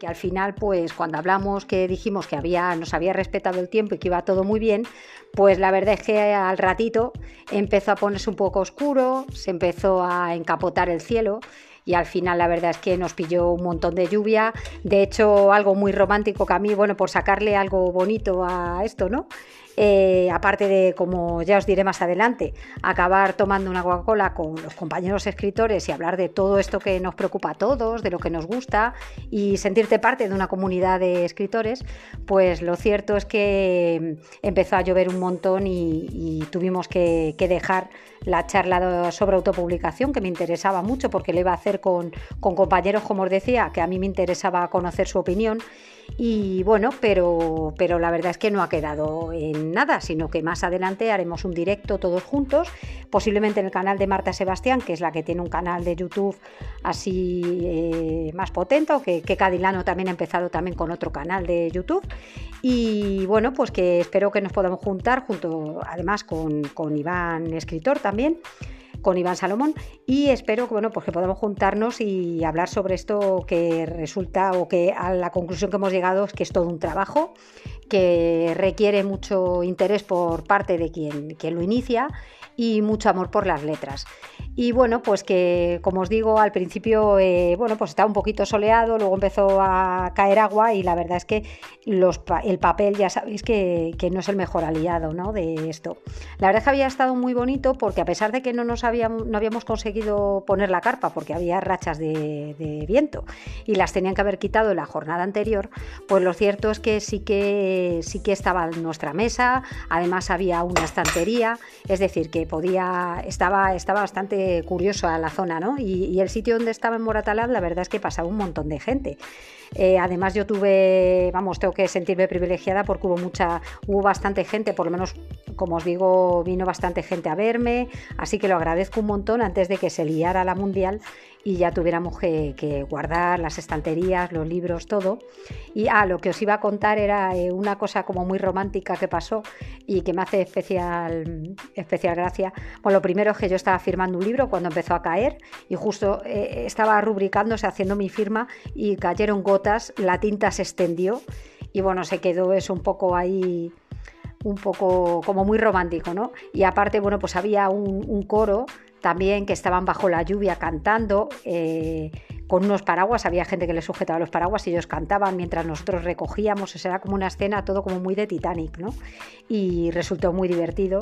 que al final, pues cuando hablamos que dijimos que había, nos había respetado el tiempo y que iba todo muy bien, pues la verdad es que al ratito empezó a ponerse un poco oscuro, se empezó a encapotar el cielo y al final la verdad es que nos pilló un montón de lluvia. De hecho, algo muy romántico que a mí, bueno, por sacarle algo bonito a esto, ¿no? Eh, aparte de, como ya os diré más adelante, acabar tomando una Coca-Cola con los compañeros escritores y hablar de todo esto que nos preocupa a todos, de lo que nos gusta y sentirte parte de una comunidad de escritores, pues lo cierto es que empezó a llover un montón y, tuvimos que, dejar la charla sobre autopublicación, que me interesaba mucho porque le iba a hacer con, con compañeros, como os decía, que a mí me interesaba conocer su opinión. Y bueno, pero, pero la verdad es que no ha quedado en nada, sino que más adelante haremos un directo todos juntos, posiblemente en el canal de Marta Sebastián, que es la que tiene un canal de YouTube así eh, más potente, que, que Cadilano también ha empezado también con otro canal de YouTube. Y bueno, pues que espero que nos podamos juntar junto además con, con Iván, escritor también con Iván Salomón. Y espero que, bueno, pues que podamos juntarnos y hablar sobre esto que resulta o que a la conclusión que hemos llegado es que es todo un trabajo que requiere mucho interés por parte de quien, quien lo inicia y mucho amor por las letras. Y bueno, pues que como os digo, al principio, eh, bueno, pues estaba un poquito soleado, luego empezó a caer agua y la verdad es que los, el papel ya sabéis que, no es el mejor aliado ¿no? de esto. La verdad es que había estado muy bonito porque a pesar de que no, nos habíamos, no habíamos conseguido poner la carpa porque había rachas de, de viento y las tenían que haber quitado en la jornada anterior, pues lo cierto es que sí que, sí que estaba nuestra mesa, además había una estantería, es decir, que podía, estaba, estaba bastante curioso a la zona, ¿no? Y, el sitio donde estaba en Moratalaz, la verdad es que pasaba un montón de gente. Eh, además, yo tuve, vamos, tengo que sentirme privilegiada porque hubo mucha, hubo bastante gente, por lo menos, como os digo, vino bastante gente a verme, así que lo agradezco un montón antes de que se liara la mundial y ya tuviéramos que, guardar las estanterías, los libros, todo. Y ah, lo que os iba a contar era eh, una cosa como muy romántica que pasó y que me hace especial, especial gracia. Lo primero es que yo estaba firmando un libro cuando empezó a caer y justo eh, estaba rubricándose, haciendo mi firma y cayeron gotas, la tinta se extendió y bueno, se quedó eso un poco ahí un poco como muy romántico, ¿no? Y aparte, bueno, pues había un coro también que estaban bajo la lluvia cantando. Eh, con unos paraguas, había gente que les sujetaba los paraguas y ellos cantaban mientras nosotros recogíamos, o era como una escena todo como muy de Titanic, ¿no? Y resultó muy divertido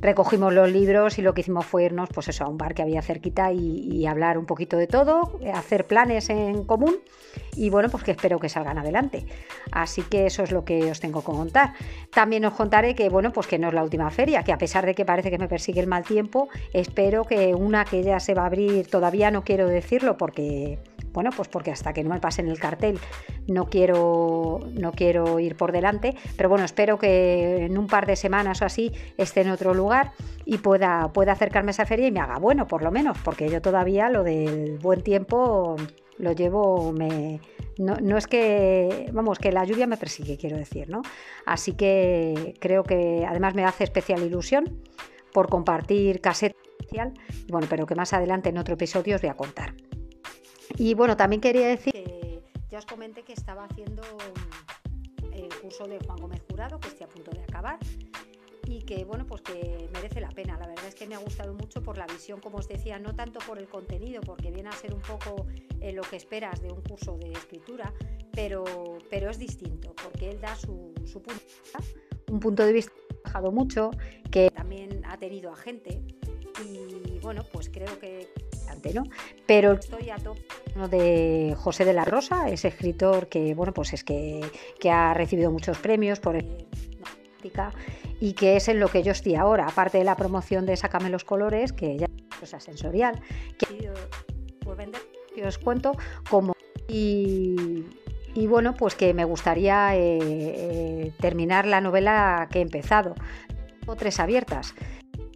recogimos los libros y lo que hicimos fue irnos pues eso, a un bar que había cerquita y, hablar un poquito de todo, hacer planes en común y bueno, pues que espero que salgan adelante. Así que eso es lo que os tengo que contar. También os contaré que bueno, pues que no es la última feria, que a pesar de que parece que me persigue el mal tiempo, espero que una que ya se va a abrir, todavía no quiero decirlo porque bueno, pues porque hasta que no me pasen el cartel no quiero, no quiero ir por delante, pero bueno, espero que en un par de semanas o así esté en otro lugar y pueda, pueda acercarme a esa feria y me haga bueno, por lo menos, porque yo todavía lo del buen tiempo lo llevo, me, no, es que, vamos, que la lluvia me persigue, quiero decir, ¿no? Así que creo que además me hace especial ilusión por compartir caseta bueno, pero que más adelante en otro episodio os voy a contar. Y bueno, también quería decir que ya os comenté que estaba haciendo mm, el curso de Juan Gómez Jurado, que estoy a punto de acabar y que bueno pues que merece la pena. La verdad es que me ha gustado mucho por la visión como os decía no tanto por el contenido porque viene a ser un poco eh, lo que esperas de un curso de escritura pero pero es distinto porque él da su, su punto de vista un punto de vista que ha trabajado mucho que también ha tenido a gente y bueno pues creo que pero estoy a tope de José de la Rosa, ese escritor que, bueno, pues es que, ha recibido muchos premios por y que es en lo que yo estoy ahora, aparte de la promoción de Sácame los colores, que ya es cosa sensorial, que vender, que os cuento como y, bueno, pues que me gustaría eh, eh, terminar la novela que he empezado. Tengo tres abiertas.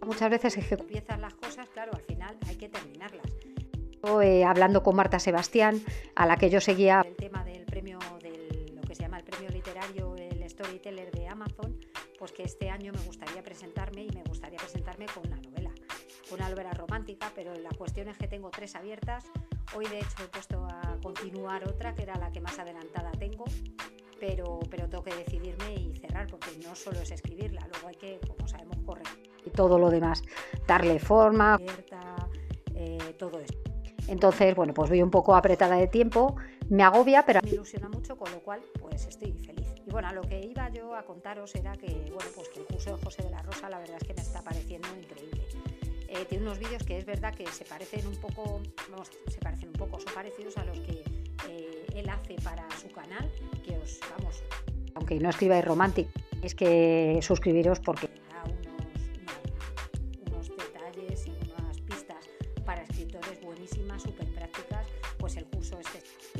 Muchas veces es que empiezan las cosas, claro, al final hay que terminarlas. Eh, hablando con Marta Sebastián, a la que yo seguía el tema del premio, de lo que se llama el premio literario, el Storyteller de Amazon, pues que este año me gustaría presentarme y me gustaría presentarme con una novela una novela romántica, pero la cuestión es que tengo tres abiertas. Hoy de hecho he puesto a continuar otra, que era la que más adelantada tengo, pero, pero tengo que decidirme y cerrar, porque no solo es escribirla, luego hay que, como sabemos, correr. Y todo lo demás, darle forma, abierta, eh, todo eso. Entonces, bueno, pues voy un poco apretada de tiempo, me agobia, pero me ilusiona mucho, con lo cual, pues estoy feliz. Y bueno, lo que iba yo a contaros era que, bueno, pues que el curso de José de la Rosa, la verdad es que me está pareciendo increíble. Eh, tiene unos vídeos que es verdad que se parecen un poco, vamos, se parecen un poco, son parecidos a los que eh, él hace para su canal, que os, vamos, aunque no escribáis romántico, es que suscribiros porque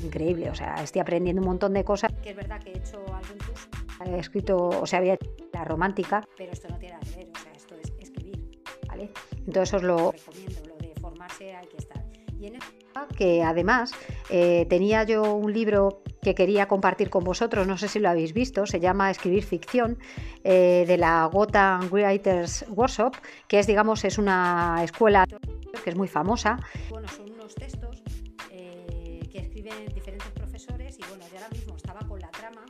increíble, o sea, estoy aprendiendo un montón de cosas, que es verdad que he hecho algún curso, he escrito, o sea, había la romántica, pero esto no tiene nada que ver, o sea, esto es escribir, ¿vale? Entonces os lo recomiendo, lo de formarse hay que estar. Y en que además eh, tenía yo un libro que quería compartir con vosotros, no sé si lo habéis visto, se llama Escribir Ficción, eh, de la Gotham Writers Workshop, que es, digamos, es una escuela que es muy famosa. Bueno, son unos textos eh, que escriben con la trama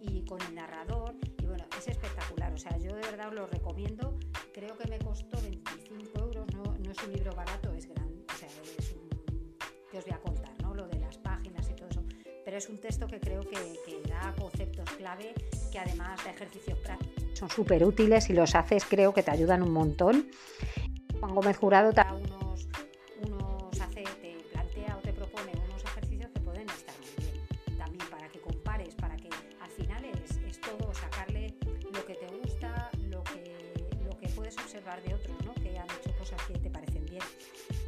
y con el narrador y bueno, es espectacular, o sea, yo de verdad os lo recomiendo, creo que me costó 25 euros, no, no es un libro barato, es grande, o sea, es que os voy a contar, ¿no? Lo de las páginas y todo eso pero es un texto que creo que, da conceptos clave que además de ejercicios prácticos son súper útiles y los haces creo que te ayudan un montón. Juan Gómez Jurado de otros, ¿no? que han hecho cosas que te parecen bien.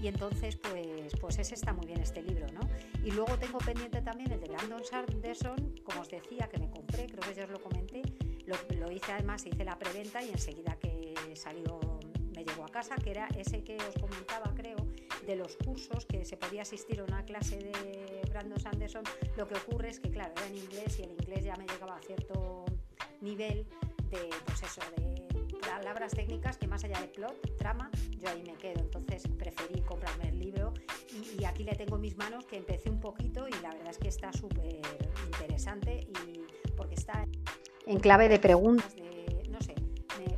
Y entonces, pues, pues ese está muy bien este libro, ¿no? Y luego tengo pendiente también el de Brandon Sanderson, como os decía, que me compré, creo que ya os lo comenté. Lo, hice además, hice la preventa y enseguida que salió, me llegó a casa, que era ese que os comentaba, creo, de los cursos, que se podía asistir a una clase de Brandon Sanderson. Lo que ocurre es que, claro, era en inglés y el inglés ya me llegaba a cierto nivel de, pues eso, de palabras técnicas que más allá de plot, trama, yo ahí me quedo. Entonces preferí comprarme el libro y, aquí le tengo en mis manos que empecé un poquito y la verdad es que está súper interesante y porque está en clave de preguntas, no sé,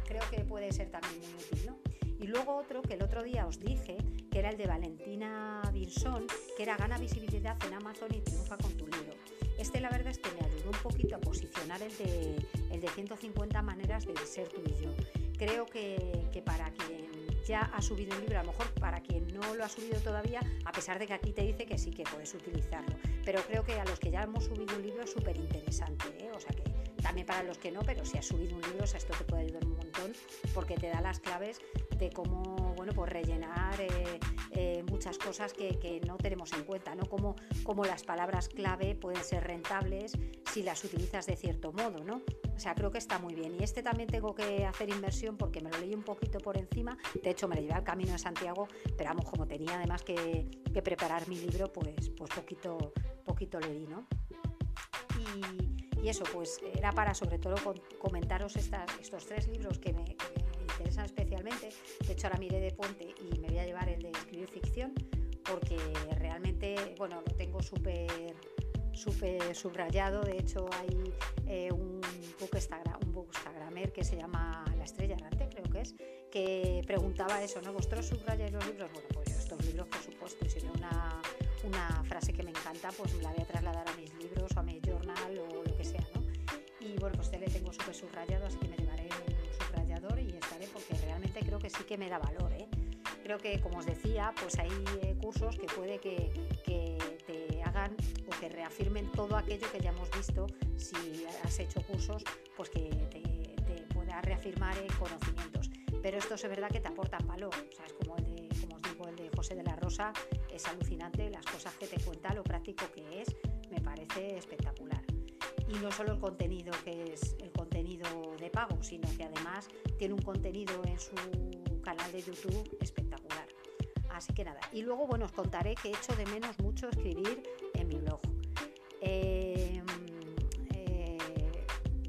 creo que puede ser también muy útil. ¿no? Y luego otro que el otro día os dije, que era el de Valentina Bilson, que era Gana visibilidad en Amazon y triunfa con tu libro. Este la verdad es que me ayudó un poquito a posicionar el de, el de 150 maneras de ser tú y yo. Creo que, que para quien ya ha subido un libro, a lo mejor para quien no lo ha subido todavía, a pesar de que aquí te dice que sí que puedes utilizarlo. Pero creo que a los que ya hemos subido un libro es súper interesante, ¿eh? o sea que también para los que no, pero si has subido un libro, o sea, esto te puede ayudar un montón porque te da las claves de cómo bueno, pues rellenar eh, eh, muchas cosas que, no tenemos en cuenta, ¿no? Como, como las palabras clave pueden ser rentables si las utilizas de cierto modo, ¿no? O sea, creo que está muy bien. Y este también tengo que hacer inversión porque me lo leí un poquito por encima. De hecho, me lo llevé al camino de Santiago, pero vamos, como tenía además que, preparar mi libro, pues, pues poquito, poquito le di, ¿no? Y, eso, pues era para sobre todo comentaros estos tres libros que me, interesan especialmente. De hecho, ahora miré de puente y me voy a llevar el de escribir ficción porque realmente, bueno, lo tengo súper súper subrayado. De hecho, hay eh, un book un que se llama La Estrella Errante, creo que es, que preguntaba eso, ¿no? ¿Vosotros subrayáis los libros? Bueno, pues estos libros, por supuesto, y una, una frase que me encanta, pues me la voy a trasladar a mis libros o a mi journal o lo que sea, ¿no? Y bueno, pues este le tengo súper subrayado, así que me llevaré un subrayador y estaré porque realmente creo que sí que me da valor, ¿eh? Creo que, como os decía, pues hay eh, cursos que puede que, que te hagan o que reafirmen todo aquello que ya hemos visto si has hecho cursos, pues que te, pueda reafirmar en conocimientos. Pero esto es verdad que te aportan valor, o sea, es como el de, José de la Rosa, es alucinante las cosas que te cuenta, lo práctico que es, me parece espectacular. Y no solo el contenido, que es el contenido de pago, sino que además tiene un contenido en su canal de YouTube espectacular. Así que nada. Y luego, bueno, os contaré que echo de menos mucho escribir en mi blog. Em, eh,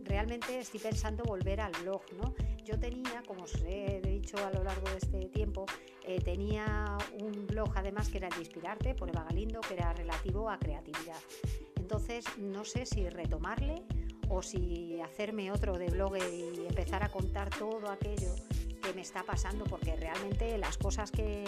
realmente estoy pensando volver al blog, ¿no? Yo tenía, como os he dicho a lo largo de este tiempo, eh, tenía un blog además que era el de Inspirarte por Eva Galindo, que era relativo a creatividad. Entonces, no sé si retomarle o si hacerme otro de blog y empezar a contar todo aquello me está pasando, porque realmente las cosas que,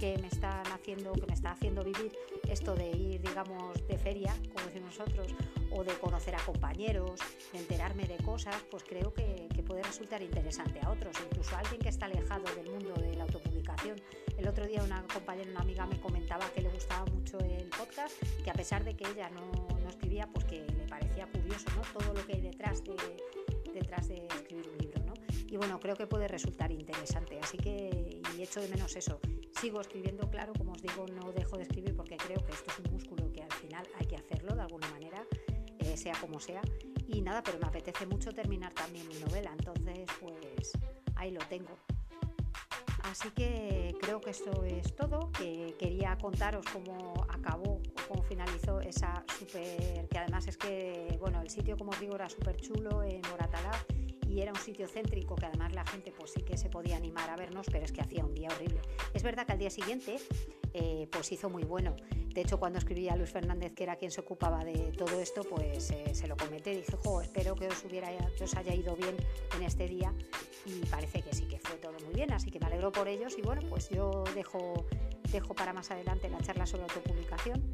que, me están haciendo, que me está haciendo vivir esto de ir, digamos, de feria, como decimos nosotros, o de conocer a compañeros, de enterarme de cosas, pues creo que, que puede resultar interesante a otros, incluso a alguien que está alejado del mundo de la autopublicación. El otro día una compañera, una amiga me comentaba que le gustaba mucho el podcast, que a pesar de que ella no, no escribía, pues que le parecía curioso ¿no? todo lo que hay detrás de, detrás de escribir un libro. ¿no? Y bueno, creo que puede resultar interesante, así que y echo de menos eso. Sigo escribiendo, claro, como os digo, no dejo de escribir porque creo que esto es un músculo que al final hay que hacerlo de alguna manera, eh, sea como sea. Y nada, pero me apetece mucho terminar también mi novela, entonces pues ahí lo tengo. Así que creo que esto es todo, que quería contaros cómo acabó, cómo finalizó esa súper, que además es que, bueno, el sitio como os digo era súper chulo en Moratalá y era un sitio céntrico que además la gente pues sí que se podía animar a vernos, pero es que hacía un día horrible. Es verdad que al día siguiente eh, pues hizo muy bueno. De hecho, cuando escribí a Luis Fernández, que era quien se ocupaba de todo esto, pues eh, se lo comenté. Dije, jo, espero que os, hubiera, que os haya ido bien en este día. Y parece que sí que fue todo muy bien, así que me alegro por ellos. Y bueno, pues yo dejo, dejo para más adelante la charla sobre autopublicación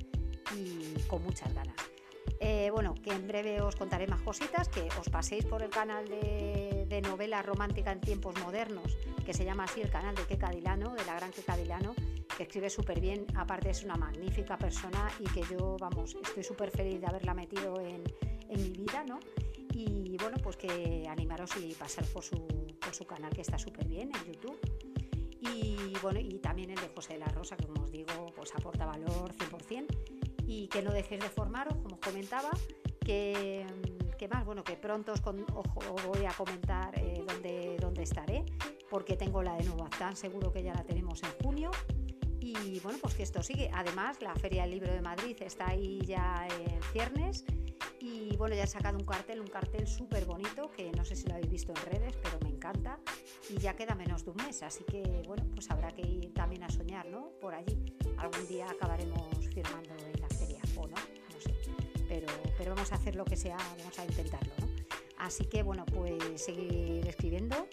y con muchas ganas. Eh, bueno, que en breve os contaré más cositas, que os paséis por el canal de, de, novela romántica en tiempos modernos, que se llama así el canal de Keka Dilano, de la gran Keka Dilano, que escribe súper bien, aparte es una magnífica persona y que yo, vamos, estoy súper feliz de haberla metido en, mi vida, ¿no? Y bueno, pues que animaros y pasar por su, por su canal, que está súper bien en YouTube. Y bueno, y también el de José de la Rosa, que como os digo, pues aporta valor 100%. Y que no dejéis de formaros, como os comentaba, que, más, bueno, que pronto os, voy a comentar eh, dónde, dónde estaré, porque tengo la de Nueva Tan, seguro que ya la tenemos en junio. Y bueno, pues que esto sigue. Además, la Feria del Libro de Madrid está ahí ya en ciernes. Y bueno, ya he sacado un cartel, un cartel súper bonito, que no sé si lo habéis visto en redes, pero me encanta. Y ya queda menos de un mes, así que bueno, pues habrá que ir también a soñar, ¿no? Por allí. Algún día acabaremos firmando en la feria, o no, no sé. Pero, pero vamos a hacer lo que sea, vamos a intentarlo, ¿no? Así que bueno, pues seguir escribiendo